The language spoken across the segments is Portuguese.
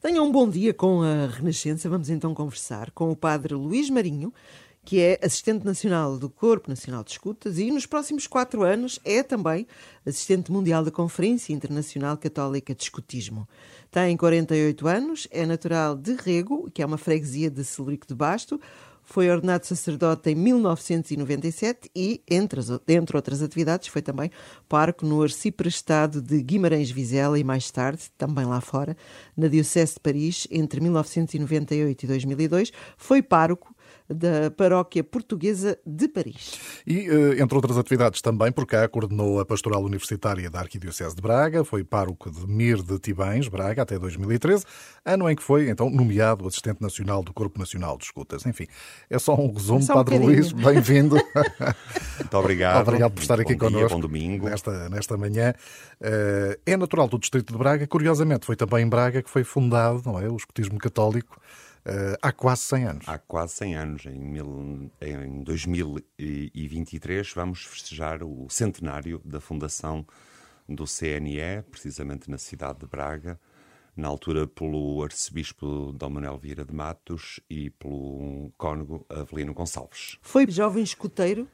Tenham um bom dia com a Renascença. Vamos então conversar com o padre Luís Marinho, que é assistente nacional do Corpo Nacional de Escutas e nos próximos quatro anos é também assistente mundial da Conferência Internacional Católica de Escutismo. Tem 48 anos, é natural de Rego, que é uma freguesia de Celurico de Basto, foi ordenado sacerdote em 1997 e, entre, as, entre outras atividades, foi também parco no arciprestado de Guimarães-Vizela e, mais tarde, também lá fora, na Diocese de Paris, entre 1998 e 2002, foi pároco da Paróquia Portuguesa de Paris. E, eh, entre outras atividades também, por cá coordenou a Pastoral Universitária da Arquidiocese de Braga, foi pároco de Mir de Tibães, Braga, até 2013, ano em que foi, então, nomeado assistente nacional do Corpo Nacional de Escutas. Enfim, é só um resumo, só um Padre Luís, bem-vindo. Muito obrigado. obrigado por estar aqui bom connosco. Dia, bom domingo. Nesta, nesta manhã. Eh, é natural do Distrito de Braga, curiosamente, foi também em Braga que foi fundado, não é, o escutismo católico, há quase 100 anos. Há quase 100 anos. Em, mil, em 2023 vamos festejar o centenário da fundação do CNE, precisamente na cidade de Braga, na altura pelo arcebispo Dom Manuel Vieira de Matos e pelo cônego Avelino Gonçalves. Foi jovem escuteiro?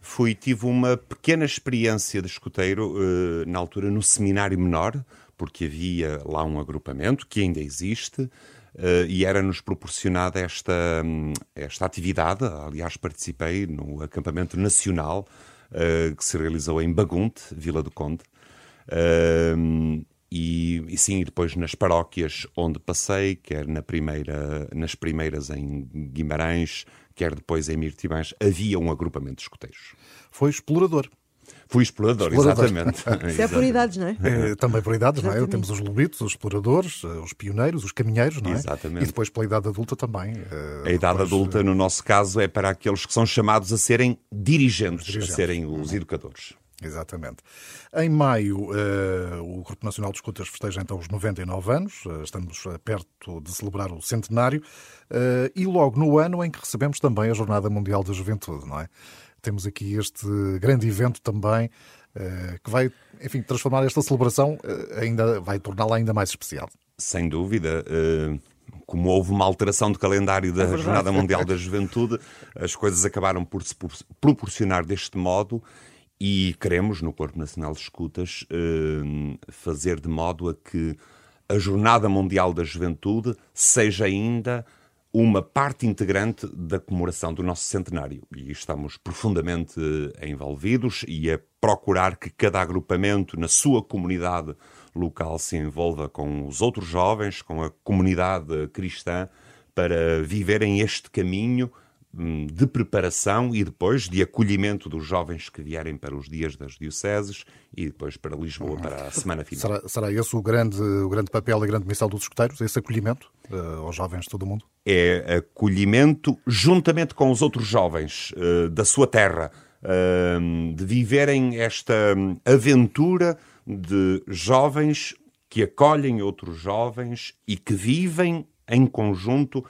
Fui, tive uma pequena experiência de escuteiro uh, na altura no seminário menor, porque havia lá um agrupamento que ainda existe, e era-nos proporcionada esta, esta atividade. Aliás, participei no acampamento nacional uh, que se realizou em Bagunte, Vila do Conde. Uh, e, e, sim, depois nas paróquias onde passei, quer na primeira, nas primeiras em Guimarães, quer depois em Mirtibães, havia um agrupamento de escoteiros. Foi explorador. Fui explorador, explorador. exatamente. Isso é por idades, não é? é também por idades, não é? Temos os lobitos, os exploradores, eh, os pioneiros, os caminheiros, não é? Exatamente. E depois pela idade adulta também. Eh, a idade depois... adulta, no nosso caso, é para aqueles que são chamados a serem dirigentes, dirigentes. a serem os educadores. Exatamente. Em maio, uh, o Grupo Nacional de Escutas festeja então os 99 anos, uh, estamos perto de celebrar o centenário, uh, e logo no ano em que recebemos também a Jornada Mundial da Juventude, não é? Temos aqui este grande evento também eh, que vai, enfim, transformar esta celebração, eh, ainda vai torná-la ainda mais especial. Sem dúvida. Eh, como houve uma alteração de calendário da é Jornada Mundial da Juventude, as coisas acabaram por se proporcionar deste modo e queremos, no Corpo Nacional de Escutas, fazer de modo a que a Jornada Mundial da Juventude seja ainda uma parte integrante da comemoração do nosso centenário. E estamos profundamente envolvidos e a procurar que cada agrupamento na sua comunidade local se envolva com os outros jovens, com a comunidade cristã, para viverem este caminho de preparação e depois de acolhimento dos jovens que vierem para os dias das dioceses e depois para Lisboa para a semana final. Será, será esse o grande, o grande papel e a grande missão dos escuteiros, esse acolhimento uh, aos jovens de todo o mundo? É acolhimento juntamente com os outros jovens uh, da sua terra, uh, de viverem esta aventura de jovens que acolhem outros jovens e que vivem em conjunto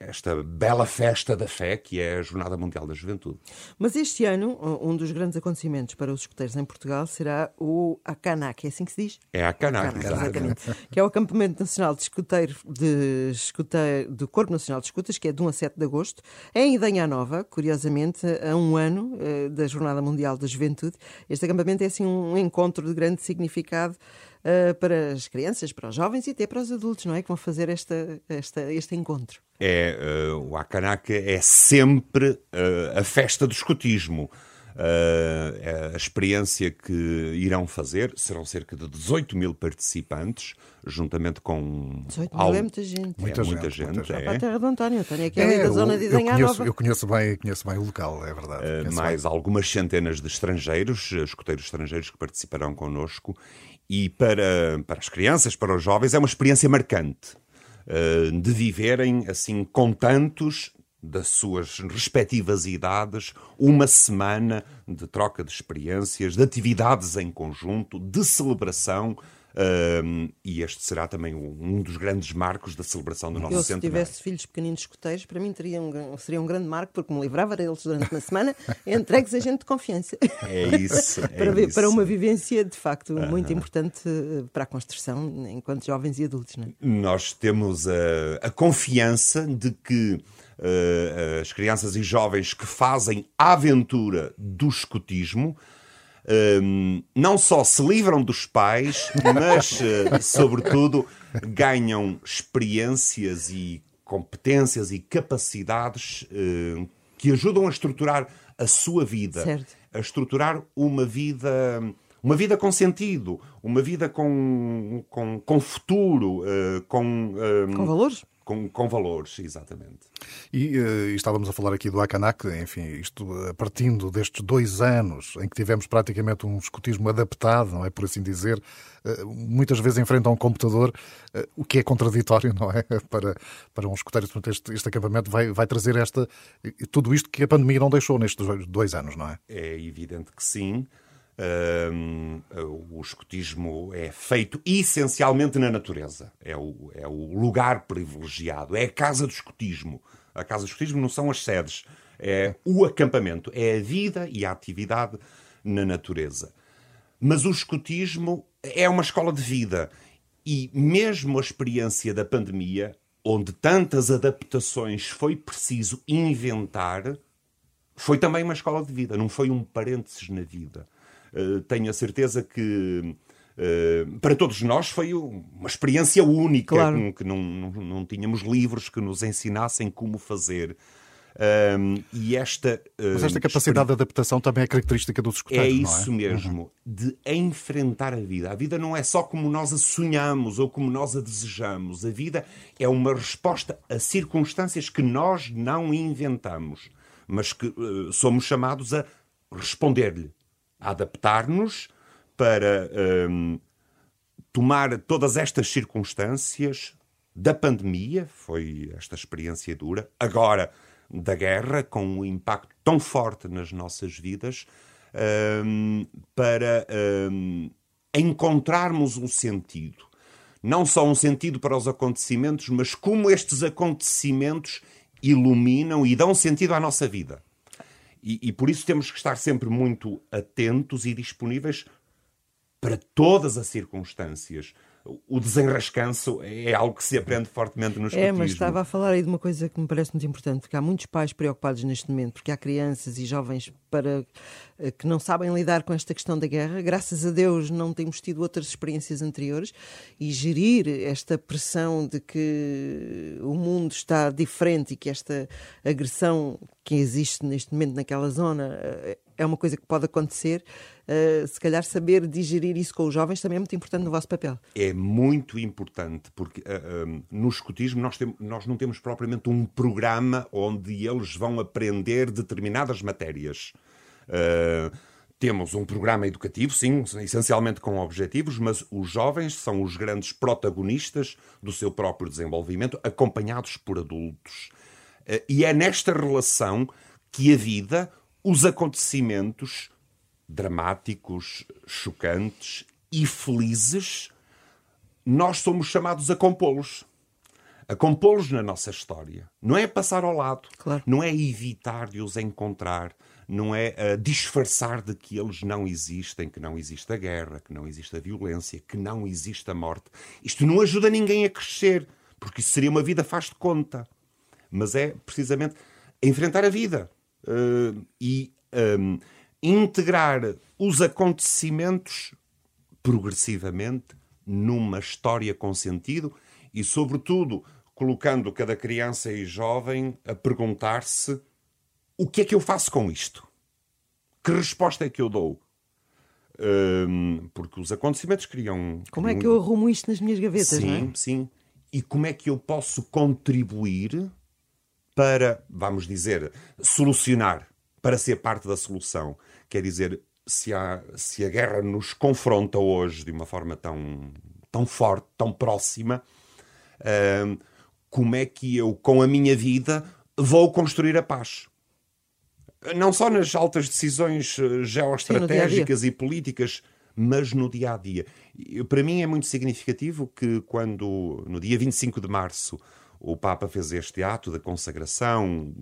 esta bela festa da fé que é a Jornada Mundial da Juventude. Mas este ano, um dos grandes acontecimentos para os escuteiros em Portugal será o Acanac, é assim que se diz? É a Acanac, exatamente. Que é o Acampamento Nacional de Escuteiro, de escuteiro do Corpo Nacional de Escutas, que é de 1 a 7 de agosto, em Idanha Nova, curiosamente, a um ano uh, da Jornada Mundial da Juventude. Este acampamento é assim um encontro de grande significado uh, para as crianças, para os jovens e até para os adultos, não é? Que vão fazer esta, esta, este encontro. É, uh, o Akanaka é sempre uh, a festa do escotismo. Uh, a experiência que irão fazer serão cerca de 18 mil participantes, juntamente com. 18 mil é muita gente. Muita, é, muita gente. Muita gente é. Para a terra do António. António é que é, é da zona de Idanha Nova. Eu conheço bem, conheço bem o local, é verdade. Uh, mais bem. algumas centenas de estrangeiros, escoteiros estrangeiros que participarão connosco e para, para as crianças, para os jovens, é uma experiência marcante uh, de viverem assim com tantos das suas respectivas idades, uma semana de troca de experiências, de atividades em conjunto, de celebração, Uh, e este será também um dos grandes marcos da celebração do nosso Eu, centenário. se tivesse filhos pequeninos escuteiros, para mim teria um, seria um grande marco, porque me livrava deles durante uma semana, entregues a gente de confiança. É isso. É para, isso. para uma vivência, de facto, muito importante eh, para a construção enquanto jovens e adultos. Não é? Nós temos a, a confiança de que uh, as crianças e jovens que fazem a aventura do escutismo um, não só se livram dos pais, mas, uh, sobretudo, ganham experiências e competências e capacidades uh, que ajudam a estruturar a sua vida, certo. a estruturar uma vida. Uma vida com sentido, uma vida com, com, com futuro, uh, com. Um, com valores? Com, com, valores, exatamente. E, uh, estávamos a falar aqui do Akanak, enfim, isto uh, partindo destes dois anos em que tivemos praticamente um escutismo adaptado, não é por assim dizer, uh, muitas vezes em frente a um computador, o que é contraditório, não é? Para, para um escuteiro, este, este acampamento vai, vai trazer esta, tudo isto que a pandemia não deixou nestes dois anos, não é? É evidente que sim. O escotismo é feito essencialmente na natureza. É o, é o lugar privilegiado. É a casa do escotismo. A casa do escotismo não são as sedes. É o acampamento. É a vida e a atividade na natureza. Mas o escotismo é uma escola de vida. E mesmo a experiência da pandemia, onde tantas adaptações foi preciso inventar, foi também uma escola de vida. Não foi um parênteses na vida. Uh, tenho a certeza que uh, para todos nós foi uma experiência única, claro. que não, não, não, tínhamos livros que nos ensinassem como fazer. Um, e esta, uh, Mas esta capacidade de adaptação também é característica dos escuteiros, É isso é? mesmo, uhum. de enfrentar a vida. A vida não é só como nós a sonhamos ou como nós a desejamos. A vida é uma resposta a circunstâncias que nós não inventamos, mas que somos chamados a responder-lhe adaptar-nos para um, tomar todas estas circunstâncias da pandemia, foi esta experiência dura, agora da guerra, com um impacto tão forte nas nossas vidas, um, para um, encontrarmos um sentido. Não só um sentido para os acontecimentos, mas como estes acontecimentos iluminam e dão sentido à nossa vida. E, e, por isso temos que estar sempre muito atentos e disponíveis para todas as circunstâncias. O desenrascanço é algo que se aprende fortemente no escotismo. É, mas estava a falar aí de uma coisa que me parece muito importante, porque há muitos pais preocupados neste momento, porque há crianças e jovens para, que não sabem lidar com esta questão da guerra. Graças a Deus não temos tido outras experiências anteriores e gerir esta pressão de que o mundo está diferente e que esta agressão que existe neste momento naquela zona é uma coisa que pode acontecer. Uh, se calhar saber digerir isso com os jovens também é muito importante no vosso papel. É muito importante, porque uh, uh, no escotismo nós, tem, nós não temos propriamente um programa onde eles vão aprender determinadas matérias. temos um programa educativo, sim, essencialmente com objetivos, mas os jovens são os grandes protagonistas do seu próprio desenvolvimento, acompanhados por adultos. e é nesta relação que a vida, os acontecimentos dramáticos, chocantes e felizes, nós somos chamados a compô-los. A compô-los na nossa história. Não é passar ao lado, claro. não é evitar de os encontrar, não é uh, disfarçar de que eles não existem, que não existe a guerra, que não existe a violência, que não existe a morte. Isto não ajuda ninguém a crescer, porque isso seria uma vida faz de conta. Mas é precisamente enfrentar a vida. Uh, e um, integrar os acontecimentos progressivamente numa história com sentido e, sobretudo, colocando cada criança e jovem a perguntar-se o que é que eu faço com isto? Que resposta é que eu dou? Um, porque os acontecimentos criam. Como é que eu arrumo isto nas minhas gavetas? Sim, é? sim. E como é que eu posso contribuir para, vamos dizer, solucionar para ser parte da solução. Quer dizer, se a, se a guerra nos confronta hoje de uma forma tão, tão forte, tão próxima, uh, como é que eu, com a minha vida, vou construir a paz? Não só nas altas decisões geoestratégicas Sim, e políticas, mas no dia a dia. Para mim é muito significativo que, quando no dia 25 de março o Papa fez este ato da consagração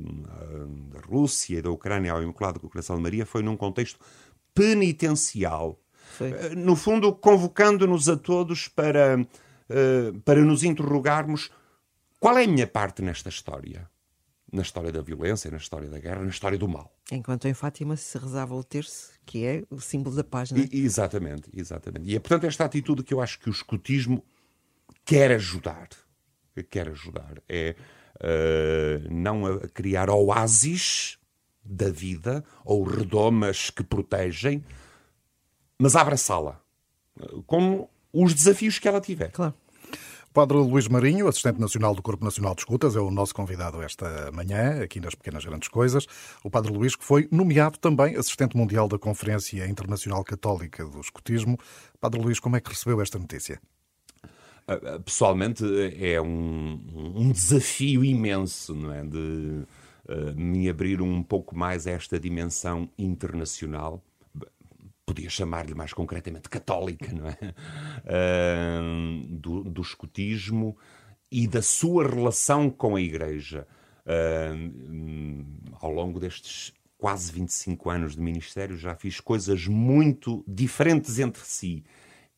da Rússia e da Ucrânia ao Imaculado Coração de Maria, foi num contexto penitencial. Foi. Eh, no fundo, convocando-nos a todos para, eh, para nos interrogarmos qual é a minha parte nesta história na história da violência, na história da guerra, na história do mal. Enquanto em Fátima se rezava o terço, que é o símbolo da paz, não é? E, exatamente, exatamente. E é, portanto, esta atitude que eu acho que o escutismo quer ajudar. Quer ajudar. É uh, não a criar oásis da vida ou redomas que protegem, mas abraçá-la. Com os desafios que ela tiver. Claro. Padre Luís Marinho, assistente nacional do Corpo Nacional de Escutas, é o nosso convidado esta manhã, aqui nas Pequenas Grandes Coisas. O Padre Luís, que foi nomeado também assistente mundial da Conferência Internacional Católica do Escutismo. Padre Luís, como é que recebeu esta notícia? Pessoalmente, é um, um desafio imenso, não é? De uh, me abrir um pouco mais a esta dimensão internacional podia chamar-lhe mais concretamente católica, não é? Uh, do, do escutismo e da sua relação com a Igreja. Uh, ao longo destes quase 25 anos de ministério já fiz coisas muito diferentes entre si.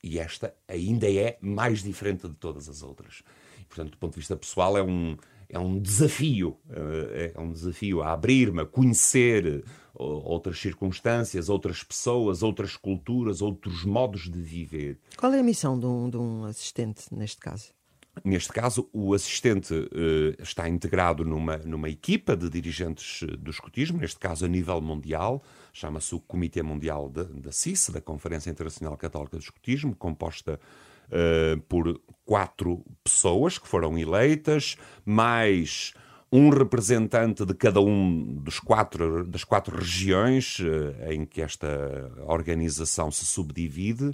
E esta ainda é mais diferente de todas as outras. E, portanto, do ponto de vista pessoal, é um, é um desafio. Uh, é um desafio a abrir-me, a conhecer outras circunstâncias, outras pessoas, outras culturas, outros modos de viver. Qual é a missão de um, de um assistente neste caso? Neste caso, o assistente uh, está integrado numa, numa equipa de dirigentes do escutismo, neste caso a nível mundial, chama-se o Comitê Mundial da CIS, da Conferência Internacional Católica do Escutismo, composta uh, por quatro pessoas que foram eleitas, mais um representante de cada um dos quatro, das quatro regiões uh, em que esta organização se subdivide.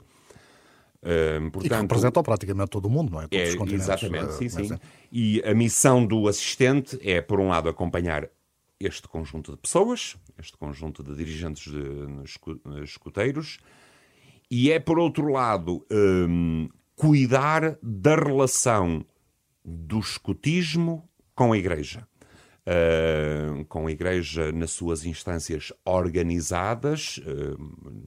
Uh, portanto, e que representa praticamente todo o mundo, não é? Todos é, os continentes. Exatamente, sim, sim. É. E a missão do assistente é, por um lado, acompanhar este conjunto de pessoas, este conjunto de dirigentes de, escuteiros, e é, por outro lado, um, cuidar da relação do escutismo com a Igreja. Uh, com a Igreja nas suas instâncias organizadas, uh,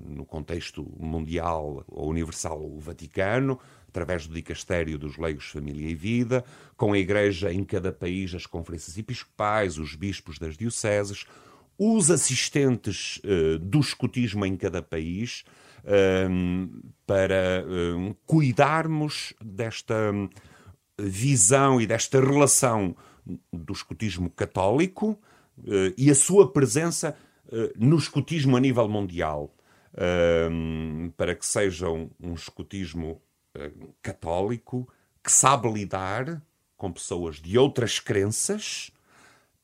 no contexto mundial ou universal, o Vaticano, através do Dicastério dos Leigos, Família e Vida, com a Igreja em cada país, as conferências episcopais, os bispos das dioceses, os assistentes uh, do escutismo em cada país, para cuidarmos desta visão e desta relação do escutismo católico uh, e a sua presença uh, no escutismo a nível mundial, uh, para que seja um, um escutismo eh, católico que sabe lidar com pessoas de outras crenças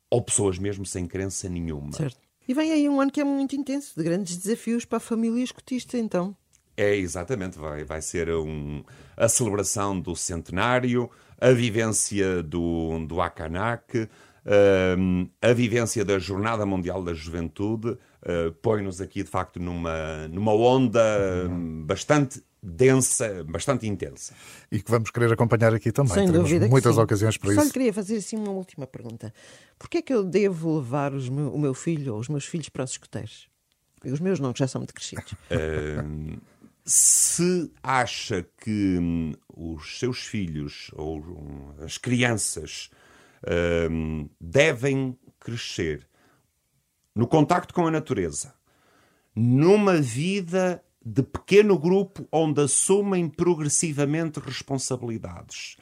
ou pessoas mesmo sem crença nenhuma. Certo. E vem aí um ano que é muito intenso, de grandes desafios para a família escutista, então. É, exatamente. Vai, vai ser um, a celebração do centenário, a vivência do, do Akanak, uh, a vivência da Jornada Mundial da Juventude, uh, põe-nos aqui, de facto, numa, numa onda bastante densa, bastante intensa. E que vamos querer acompanhar aqui também. Sem Temos dúvida muitas sim. ocasiões para Só isso. Só lhe queria fazer assim uma última pergunta. Porquê é que eu devo levar meu, o meu filho ou os meus filhos para os escuteiros? E os meus não, que já são muito crescidos. Uh, se acha que hum, os seus filhos ou hum, as crianças hum, devem crescer no contacto com a natureza, numa vida de pequeno grupo onde assumem progressivamente responsabilidades,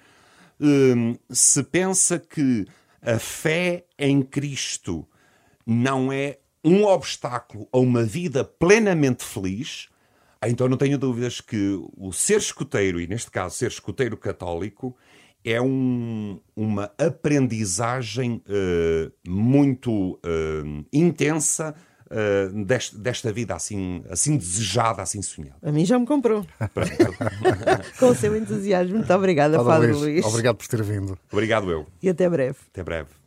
hum, se pensa que a fé em Cristo não é um obstáculo a uma vida plenamente feliz, então não tenho dúvidas que o ser escuteiro, e neste caso ser escuteiro católico, é um, uma aprendizagem uh, muito uh, intensa uh, deste, desta vida assim, assim desejada, assim sonhada. A mim já me comprou. Com o seu entusiasmo. Muito obrigada, Padre, Padre Luís. Obrigado por ter vindo. Obrigado eu. E até breve. Até breve.